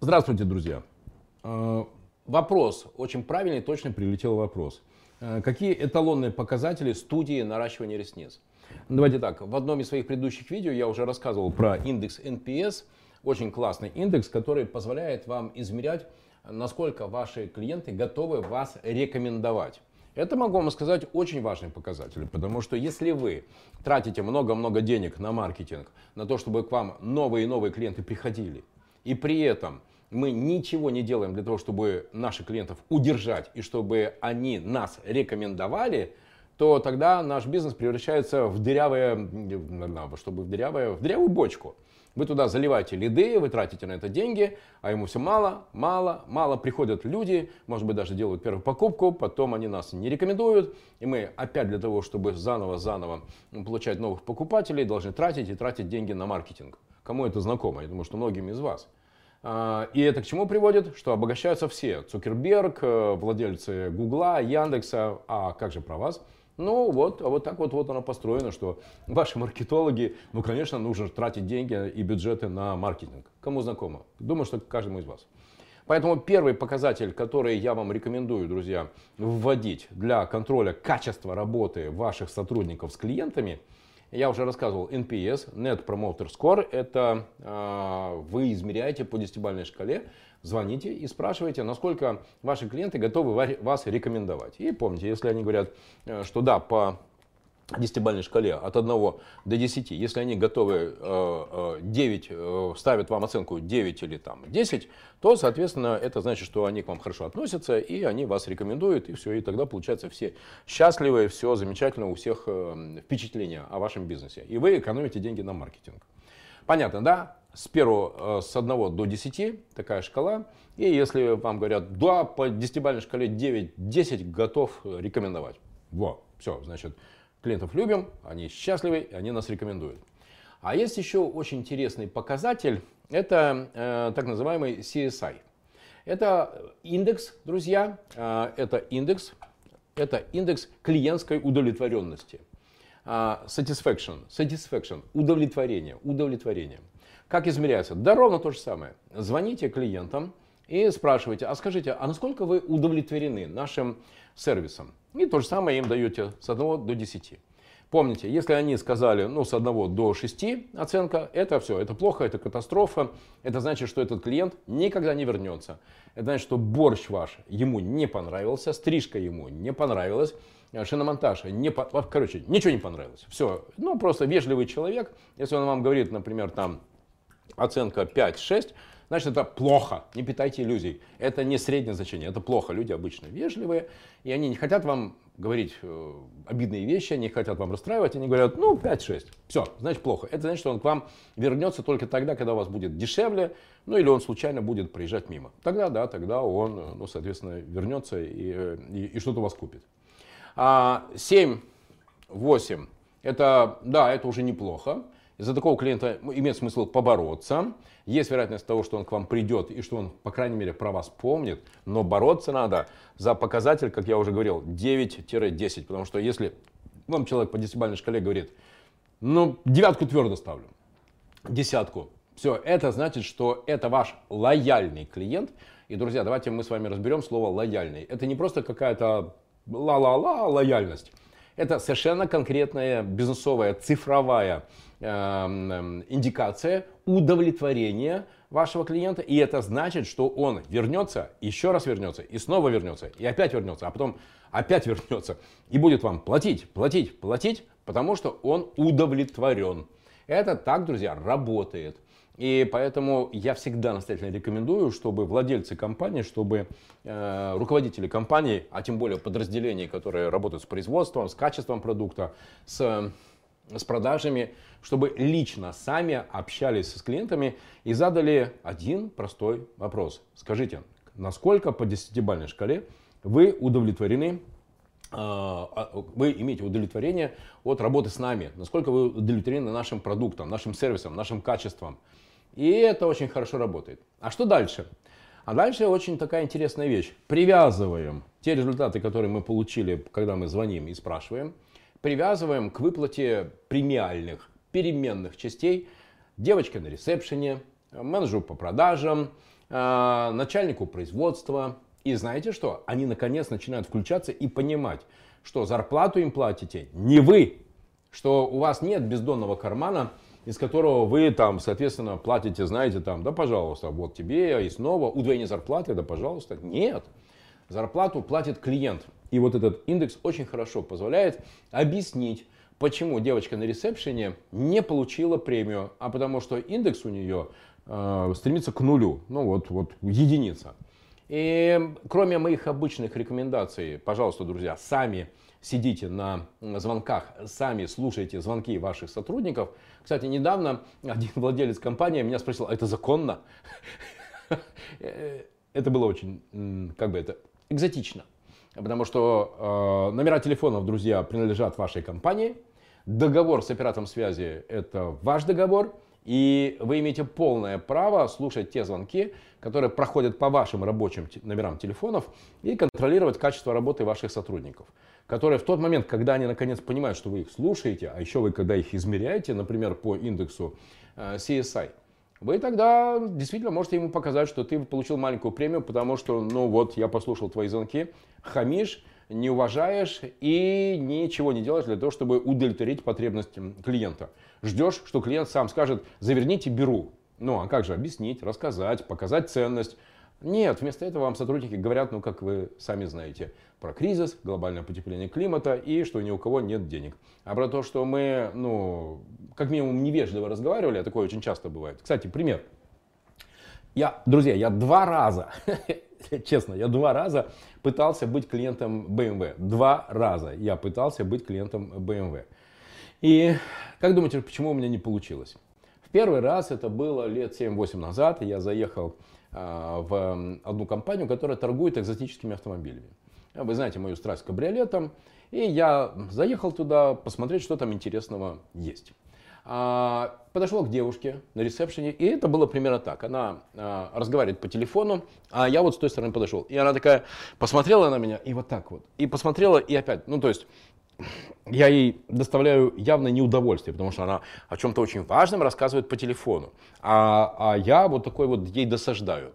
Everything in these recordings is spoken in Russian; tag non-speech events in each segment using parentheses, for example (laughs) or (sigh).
Здравствуйте, друзья. Э, вопрос, очень правильный, точно прилетел вопрос. Э, какие эталонные показатели студии наращивания ресниц? Давайте так, в одном из своих предыдущих видео я уже рассказывал про индекс NPS, очень классный индекс, который позволяет вам измерять, насколько ваши клиенты готовы вас рекомендовать. Это, могу вам сказать, очень важный показатель, потому что если вы тратите много-много денег на маркетинг, на то, чтобы к вам новые и новые клиенты приходили, и при этом мы ничего не делаем для того, чтобы наших клиентов удержать и чтобы они нас рекомендовали, то тогда наш бизнес превращается в дырявое, чтобы в дырявое, в дырявую бочку. Вы туда заливаете лиды, вы тратите на это деньги, а ему все мало, мало, мало. Приходят люди, может быть, даже делают первую покупку, потом они нас не рекомендуют. И мы опять для того, чтобы заново-заново получать новых покупателей, должны тратить и тратить деньги на маркетинг. Кому это знакомо? Я думаю, что многим из вас. А, и это к чему приводит? Что обогащаются все. Цукерберг, э, владельцы Гугла, Яндекса. А как же про вас? Ну вот, а вот так вот, вот оно построено, что ваши маркетологи, ну конечно, нужно тратить деньги и бюджеты на маркетинг. Кому знакомо? Думаю, что каждому из вас. Поэтому первый показатель, который я вам рекомендую, друзья, вводить для контроля качества работы ваших сотрудников с клиентами – я уже рассказывал, NPS, Net Promoter Score, это э, вы измеряете по десятибалльной шкале, звоните и спрашиваете, насколько ваши клиенты готовы вас рекомендовать. И помните, если они говорят, э, что да, по десятибалльной шкале от 1 до 10, если они готовы 9, э, э, э, ставят вам оценку 9 или там 10, то, соответственно, это значит, что они к вам хорошо относятся, и они вас рекомендуют, и все, и тогда, получается, все счастливы, все замечательно, у всех впечатление о вашем бизнесе, и вы экономите деньги на маркетинг. Понятно, да? С, первого, с 1 до 10 такая шкала, и если вам говорят, да, по десятибалльной шкале 9-10 готов рекомендовать. Во, все, значит, Клиентов любим, они счастливы, они нас рекомендуют. А есть еще очень интересный показатель, это э, так называемый CSI. Это индекс, друзья, э, это индекс, это индекс клиентской удовлетворенности. Э, satisfaction, satisfaction, удовлетворение, удовлетворение. Как измеряется? Да ровно то же самое. Звоните клиентам, и спрашиваете, а скажите, а насколько вы удовлетворены нашим сервисом? И то же самое им даете с 1 до 10. Помните, если они сказали ну, с 1 до 6 оценка, это все, это плохо, это катастрофа. Это значит, что этот клиент никогда не вернется. Это значит, что борщ ваш ему не понравился, стрижка ему не понравилась, шиномонтаж не по... короче, ничего не понравилось. Все, ну просто вежливый человек, если он вам говорит, например, там оценка 5-6, значит это плохо. Не питайте иллюзий. Это не среднее значение, это плохо. Люди обычно вежливые, и они не хотят вам говорить э, обидные вещи, они хотят вам расстраивать, они говорят, ну, 5-6, все, значит плохо. Это значит, что он к вам вернется только тогда, когда у вас будет дешевле, ну, или он случайно будет проезжать мимо. Тогда, да, тогда он, ну, соответственно, вернется и, э, и, и что-то у вас купит. А 7, 8, это, да, это уже неплохо. Из-за такого клиента имеет смысл побороться. Есть вероятность того, что он к вам придет и что он, по крайней мере, про вас помнит. Но бороться надо за показатель, как я уже говорил, 9-10. Потому что если вам человек по десятибалльной шкале говорит, ну, девятку твердо ставлю, десятку, все, это значит, что это ваш лояльный клиент. И, друзья, давайте мы с вами разберем слово лояльный. Это не просто какая-то ла-ла-ла лояльность. Это совершенно конкретная бизнесовая цифровая Эм, индикация удовлетворения вашего клиента, и это значит, что он вернется, еще раз вернется, и снова вернется, и опять вернется, а потом опять вернется, и будет вам платить, платить, платить, потому что он удовлетворен. Это так, друзья, работает. И поэтому я всегда настоятельно рекомендую, чтобы владельцы компании, чтобы э, руководители компании, а тем более подразделений, которые работают с производством, с качеством продукта, с с продажами, чтобы лично сами общались с клиентами и задали один простой вопрос. Скажите, насколько по десятибалльной шкале вы удовлетворены а, а, вы имеете удовлетворение от работы с нами, насколько вы удовлетворены нашим продуктом, нашим сервисом, нашим качеством. И это очень хорошо работает. А что дальше? А дальше очень такая интересная вещь. Привязываем те результаты, которые мы получили, когда мы звоним и спрашиваем, привязываем к выплате премиальных переменных частей девочка на ресепшене, менеджеру по продажам, э, начальнику производства. И знаете что? Они наконец начинают включаться и понимать, что зарплату им платите не вы, что у вас нет бездонного кармана, из которого вы там, соответственно, платите, знаете, там, да, пожалуйста, вот тебе и снова удвоение зарплаты, да, пожалуйста. Нет. Зарплату платит клиент. И вот этот индекс очень хорошо позволяет объяснить, почему девочка на ресепшене не получила премию, а потому что индекс у нее э, стремится к нулю, ну вот, вот единица. И кроме моих обычных рекомендаций, пожалуйста, друзья, сами сидите на звонках, сами слушайте звонки ваших сотрудников. Кстати, недавно один (laughs) владелец компании меня спросил, а это законно? (laughs) Это было очень, как бы это, экзотично. Потому что э, номера телефонов, друзья, принадлежат вашей компании. Договор с оператором связи – это ваш договор. И вы имеете полное право слушать те звонки, которые проходят по вашим рабочим номерам телефонов и контролировать качество работы ваших сотрудников. Которые в тот момент, когда они наконец понимают, что вы их слушаете, а еще вы когда их измеряете, например, по индексу э, CSI, вы тогда действительно можете ему показать, что ты получил маленькую премию, потому что, ну вот, я послушал твои звонки, хамишь, не уважаешь и ничего не делаешь для того, чтобы удовлетворить потребности клиента. Ждешь, что клиент сам скажет, заверните, беру. Ну, а как же объяснить, рассказать, показать ценность. Нет, вместо этого вам сотрудники говорят, ну, как вы сами знаете, про кризис, глобальное потепление климата и что ни у кого нет денег. А про то, что мы, ну, как минимум невежливо разговаривали, а такое очень часто бывает. Кстати, пример. Я, друзья, я два раза, (laughs) (laughs) честно, я два раза пытался быть клиентом BMW. Два раза я пытался быть клиентом BMW. И как думаете, почему у меня не получилось? В первый раз это было лет 7-8 назад. Я заехал а, в одну компанию, которая торгует экзотическими автомобилями. Вы знаете мою страсть к кабриолетам. И я заехал туда посмотреть, что там интересного есть. А, подошел к девушке на ресепшене, и это было примерно так. Она а, разговаривает по телефону, а я вот с той стороны подошел. И она такая посмотрела на меня, и вот так вот. И посмотрела, и опять. Ну, то есть, я ей доставляю явно неудовольствие, потому что она о чем-то очень важном рассказывает по телефону. А, а я вот такой вот ей досаждаю.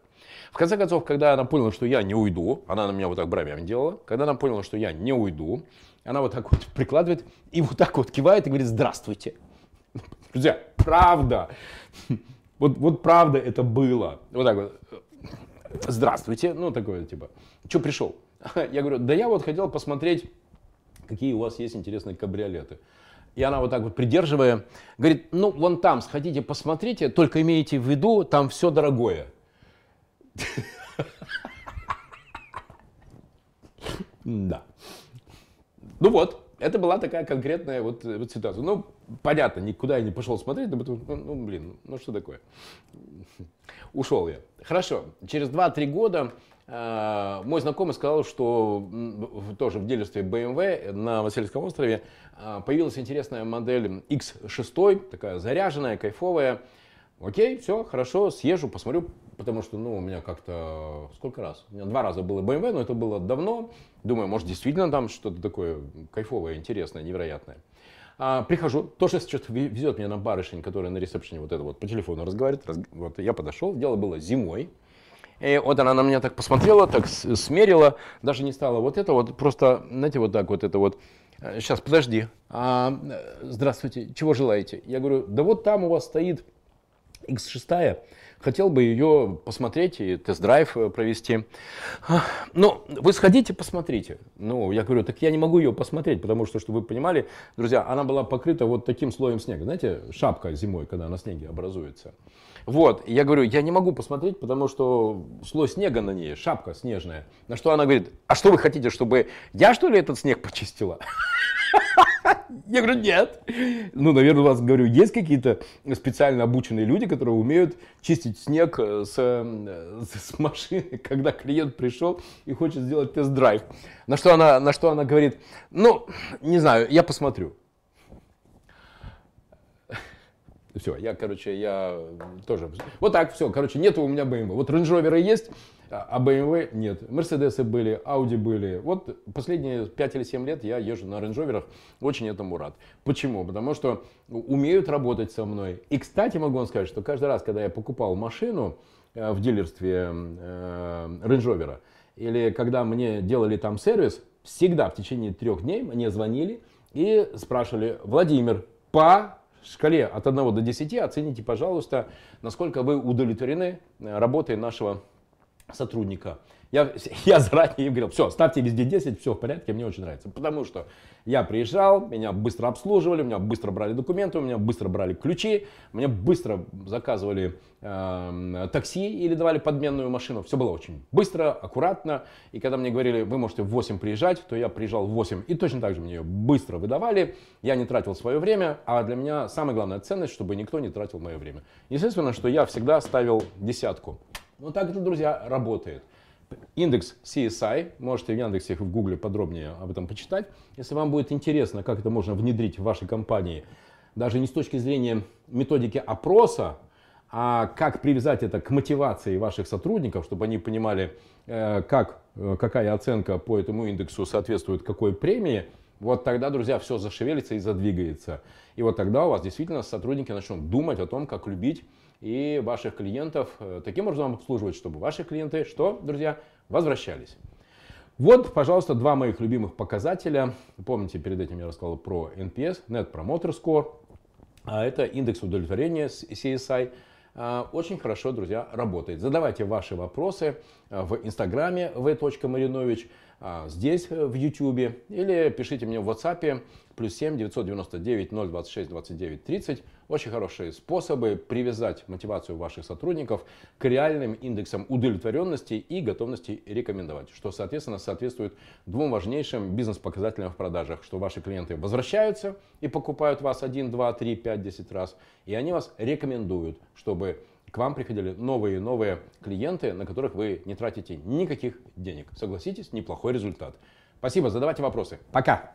В конце концов, когда она поняла, что я не уйду, она на меня вот так бровями делала, когда она поняла, что я не уйду, она вот так вот прикладывает и вот так вот кивает и говорит «Здравствуйте». Друзья, правда. Вот, вот правда это было. Вот так вот. Здравствуйте. Ну, такое типа. Что пришел? Я говорю, да я вот хотел посмотреть, какие у вас есть интересные кабриолеты. И она вот так вот придерживая, говорит, ну, вон там сходите, посмотрите, только имейте в виду, там все дорогое. (laughs) Да. Ну вот, это была такая конкретная вот, вот ситуация. Ну, понятно, никуда я не пошел смотреть, но ну, ну, блин, ну что такое? (laughs) Ушел я. Хорошо, через 2-3 года э, мой знакомый сказал, что тоже в делестве BMW на Васильевском острове э, появилась интересная модель X6, такая заряженная, кайфовая. Окей, все, хорошо, съезжу, посмотрю, потому что, ну, у меня как-то, сколько раз? У меня два раза было BMW, но это было давно. Думаю, может, действительно там что-то такое кайфовое, интересное, невероятное. А, прихожу, тоже что-то везет меня на барышень, которая на ресепшене вот это вот по телефону разговаривает. Раз, вот я подошел, дело было зимой. И вот она на меня так посмотрела, так смерила, даже не стала вот это вот, просто, знаете, вот так вот это вот. Сейчас, э, подожди. А, э, здравствуйте, чего желаете? Я говорю, да вот там у вас стоит X6, хотел бы ее посмотреть и тест-драйв э, провести. Ну, вы сходите, посмотрите. Ну, я говорю, так я не могу ее посмотреть, потому что, чтобы вы понимали, друзья, она была покрыта вот таким слоем снега. Знаете, шапка зимой, когда на снеге образуется. Вот, я говорю, я не могу посмотреть, потому что слой снега на ней, шапка снежная. На что она говорит, а что вы хотите, чтобы я что ли этот снег почистила? (laughs) Я говорю, нет. Ну, наверное, у вас, говорю, есть какие-то специально обученные люди, которые умеют чистить снег э, с, э, с машины, (laughs) когда клиент пришел и хочет сделать тест-драйв. На что, она, на что она говорит, ну, не знаю, я посмотрю. (laughs) Все, я, короче, я тоже... Вот так, все, короче, нет у меня BMW. Вот Range Rover есть, а BMW нет. Мерседесы были, Audi были. Вот последние 5 или 7 лет я езжу на Range Rover, очень этому рад. Почему? Потому что умеют работать со мной. И, кстати, могу вам сказать, что каждый раз, когда я покупал машину, в дилерстве Range Rover, или когда мне делали там сервис, всегда в течение трех дней мне звонили и спрашивали, Владимир, по шкале от 1 до 10 оцените, пожалуйста, насколько вы удовлетворены работой нашего сотрудника. Я, (laughs) я заранее им говорил, все, ставьте везде 10, все в порядке, мне очень нравится. Потому что я приезжал, меня быстро обслуживали, у меня быстро брали документы, у меня быстро брали ключи, мне быстро заказывали э, такси или давали подменную машину. Все было очень быстро, аккуратно. И когда мне говорили, вы можете в 8 приезжать, то я приезжал в 8. И точно так же мне ее быстро выдавали. Я не тратил свое время, а для меня самая главная ценность, чтобы никто не тратил мое время. Естественно, что я всегда ставил десятку. Ну так это, друзья, работает. Индекс CSI, можете в Яндексе в Гугле подробнее об этом почитать. Если вам будет интересно, как это можно внедрить в вашей компании, даже не с точки зрения методики опроса, а как привязать это к мотивации ваших сотрудников, чтобы они понимали, э, как, э, какая оценка по этому индексу соответствует какой премии, вот тогда, друзья, все зашевелится и задвигается. И вот тогда у вас действительно сотрудники начнут думать о том, как любить и ваших клиентов э, таким образом обслуживать, чтобы ваши клиенты, что, друзья, возвращались. Вот, пожалуйста, два моих любимых показателя. Помните, перед этим я рассказал про NPS, Net Promoter Score. А это индекс удовлетворения CSI. А, очень хорошо, друзья, работает. Задавайте ваши вопросы а, в инстаграме v.marinovich, здесь в YouTube или пишите мне в WhatsApp плюс 7 999 026 29 30. Очень хорошие способы привязать мотивацию ваших сотрудников к реальным индексам удовлетворенности и готовности рекомендовать, что, соответственно, соответствует двум важнейшим бизнес-показателям в продажах, что ваши клиенты возвращаются и покупают вас 1, 2, 3, 5, 10 раз, и они вас рекомендуют, чтобы к вам приходили новые и новые клиенты, на которых вы не тратите никаких денег. Согласитесь, неплохой результат. Спасибо, задавайте вопросы. Пока!